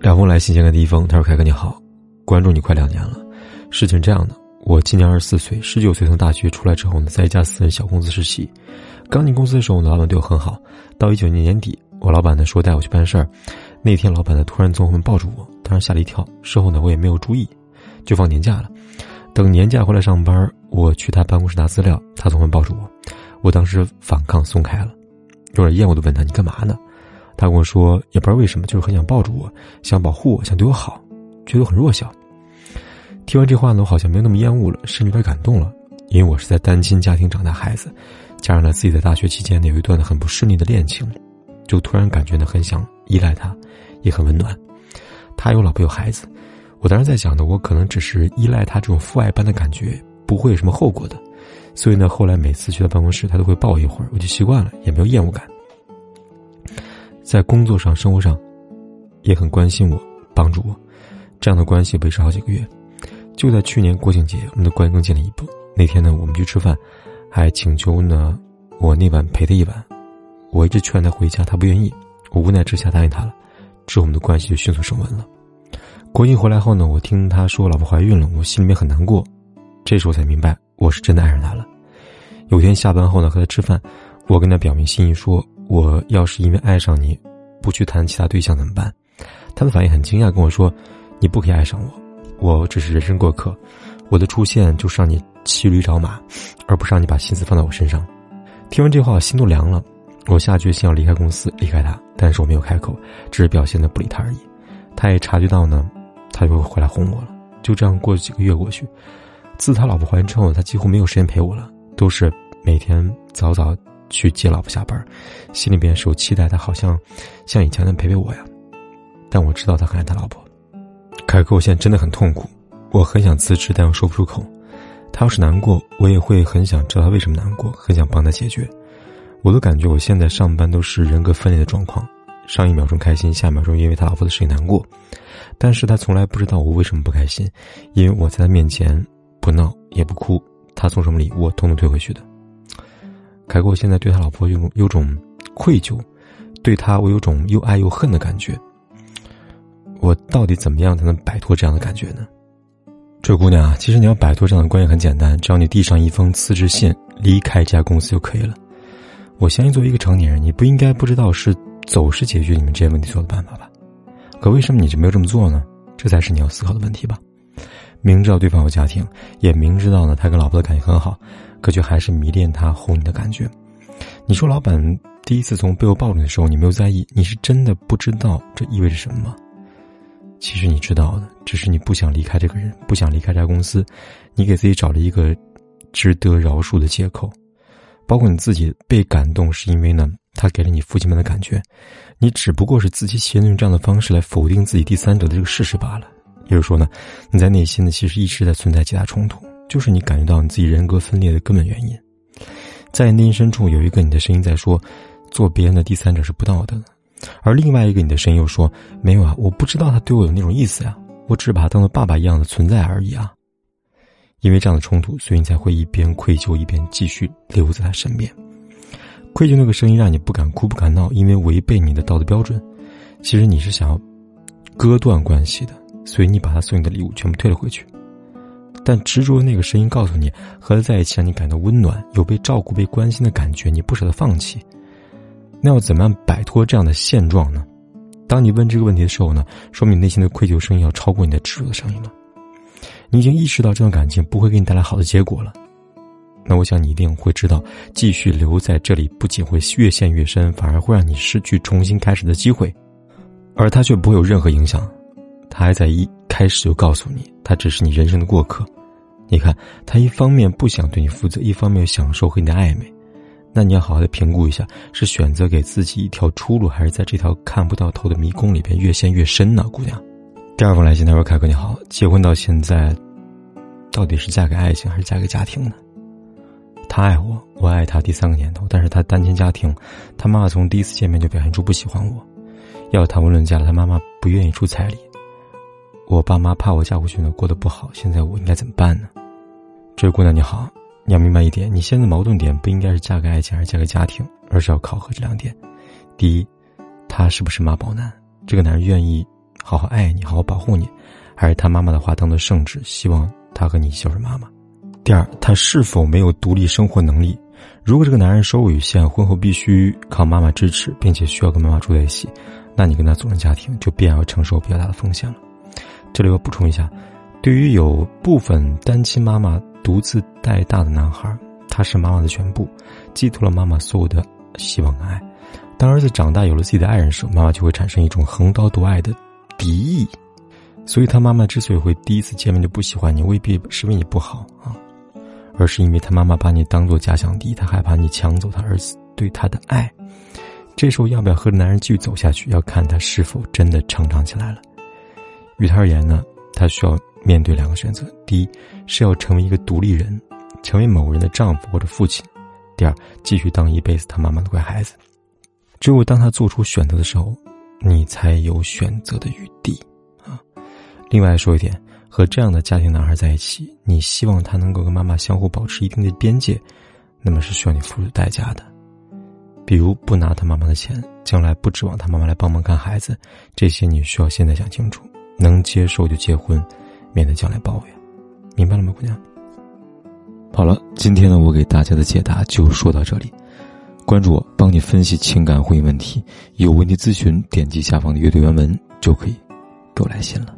两封来信，先看第一封。他说：“凯哥你好，关注你快两年了。事情这样的，我今年二十四岁，十九岁从大学出来之后呢，在一家私人小公司实习。刚进公司的时候呢，老板对我很好。到一九年年底，我老板呢说带我去办事儿。那天老板呢突然从后面抱住我，当时吓了一跳。事后呢我也没有注意，就放年假了。等年假回来上班，我去他办公室拿资料，他从后面抱住我，我当时反抗松开了，有点厌恶的问他你干嘛呢？”他跟我说，也不知道为什么，就是很想抱住我，想保护我，想对我好，觉得我很弱小。听完这话呢，我好像没有那么厌恶了，甚至有点感动了，因为我是在单亲家庭长大孩子，加上了自己在大学期间呢有一段很不顺利的恋情，就突然感觉呢很想依赖他，也很温暖。他有老婆有孩子，我当时在想呢，我可能只是依赖他这种父爱般的感觉，不会有什么后果的，所以呢，后来每次去他办公室，他都会抱我一会儿，我就习惯了，也没有厌恶感。在工作上、生活上，也很关心我、帮助我，这样的关系维持好几个月。就在去年国庆节，我们的关系更近了一步。那天呢，我们去吃饭，还请求呢我那晚陪他一晚。我一直劝他回家，他不愿意。我无奈之下答应他了。之后我们的关系就迅速升温了。国庆回来后呢，我听他说老婆怀孕了，我心里面很难过。这时候才明白，我是真的爱上他了。有天下班后呢，和他吃饭，我跟他表明心意说。我要是因为爱上你，不去谈其他对象怎么办？他的反应很惊讶，跟我说：“你不可以爱上我，我只是人生过客，我的出现就是让你骑驴找马，而不是让你把心思放在我身上。”听完这话，我心都凉了。我下决心要离开公司，离开他，但是我没有开口，只是表现的不理他而已。他也察觉到呢，他就会回来哄我了。就这样过了几个月过去，自他老婆怀孕之后，他几乎没有时间陪我了，都是每天早早。去接老婆下班，心里边是有期待，他好像像以前能陪陪我呀。但我知道他很爱他老婆。凯哥，我现在真的很痛苦，我很想辞职，但又说不出口。他要是难过，我也会很想知道他为什么难过，很想帮他解决。我都感觉我现在上班都是人格分裂的状况，上一秒钟开心，下一秒钟因为他老婆的事情难过。但是他从来不知道我为什么不开心，因为我在他面前不闹也不哭，他送什么礼物，我统统退回去的。凯哥，我现在对他老婆有有种愧疚，对他我有种又爱又恨的感觉。我到底怎么样才能摆脱这样的感觉呢？这姑娘啊，其实你要摆脱这样的关系很简单，只要你递上一封辞职信，离开这家公司就可以了。我相信作为一个成年人，你不应该不知道是走是解决你们这些问题所有的办法吧？可为什么你就没有这么做呢？这才是你要思考的问题吧。明知道对方有家庭，也明知道呢他跟老婆的感情很好。可却还是迷恋他哄你的感觉。你说老板第一次从背后抱你的时候，你没有在意，你是真的不知道这意味着什么吗？其实你知道的，只是你不想离开这个人，不想离开这家公司，你给自己找了一个值得饶恕的借口。包括你自己被感动，是因为呢，他给了你父亲们的感觉，你只不过是自欺欺人，用这样的方式来否定自己第三者的这个事实罢了。也就是说呢，你在内心呢，其实一直在存在极大冲突。就是你感觉到你自己人格分裂的根本原因，在内心深处有一个你的声音在说，做别人的第三者是不道德的，而另外一个你的声音又说，没有啊，我不知道他对我有那种意思呀，我只是把他当做爸爸一样的存在而已啊。因为这样的冲突，所以你才会一边愧疚一边继续留在他身边。愧疚那个声音让你不敢哭不敢闹，因为违背你的道德标准。其实你是想要割断关系的，所以你把他送你的礼物全部退了回去。但执着的那个声音告诉你，和他在一起让你感到温暖，有被照顾、被关心的感觉，你不舍得放弃。那要怎么样摆脱这样的现状呢？当你问这个问题的时候呢，说明你内心的愧疚声音要超过你的执着的声音了。你已经意识到这段感情不会给你带来好的结果了。那我想你一定会知道，继续留在这里不仅会越陷越深，反而会让你失去重新开始的机会，而他却不会有任何影响。他还在一开始就告诉你，他只是你人生的过客。你看，他一方面不想对你负责，一方面又享受和你的暧昧，那你要好好的评估一下，是选择给自己一条出路，还是在这条看不到头的迷宫里边越陷越深呢？姑娘，第二封来信，他说：“凯哥你好，结婚到现在，到底是嫁给爱情还是嫁给家庭呢？他爱我，我爱他，第三个年头，但是他单亲家庭，他妈妈从第一次见面就表现出不喜欢我，要谈婚论嫁了，他妈妈不愿意出彩礼。”我爸妈怕我嫁过去呢，过得不好。现在我应该怎么办呢？这位姑娘你好，你要明白一点，你现在矛盾点不应该是嫁给爱情还是嫁给家庭，而是要考核这两点。第一，他是不是妈宝男？这个男人愿意好好爱你，好好保护你，还是他妈妈的话当做圣旨，希望他和你孝顺妈妈？第二，他是否没有独立生活能力？如果这个男人收入有限，婚后必须靠妈妈支持，并且需要跟妈妈住在一起，那你跟他组成家庭就必然要承受比较大的风险了。这里我补充一下，对于有部分单亲妈妈独自带大的男孩，他是妈妈的全部，寄托了妈妈所有的希望跟爱。当儿子长大有了自己的爱人时，妈妈就会产生一种横刀夺爱的敌意。所以他妈妈之所以会第一次见面就不喜欢你，未必是因为你不好啊。而是因为他妈妈把你当做假想敌，他害怕你抢走他儿子对他的爱。这时候要不要和男人继续走下去，要看他是否真的成长起来了。于他而言呢，他需要面对两个选择：第一，是要成为一个独立人，成为某人的丈夫或者父亲；第二，继续当一辈子他妈妈的乖孩子。只有当他做出选择的时候，你才有选择的余地啊。另外说一点。和这样的家庭男孩在一起，你希望他能够跟妈妈相互保持一定的边界，那么是需要你付出代价的，比如不拿他妈妈的钱，将来不指望他妈妈来帮忙看孩子，这些你需要现在想清楚，能接受就结婚，免得将来抱怨，明白了吗，姑娘？好了，今天呢，我给大家的解答就说到这里，关注我，帮你分析情感婚姻问题，有问题咨询，点击下方的阅读原文就可以给我来信了。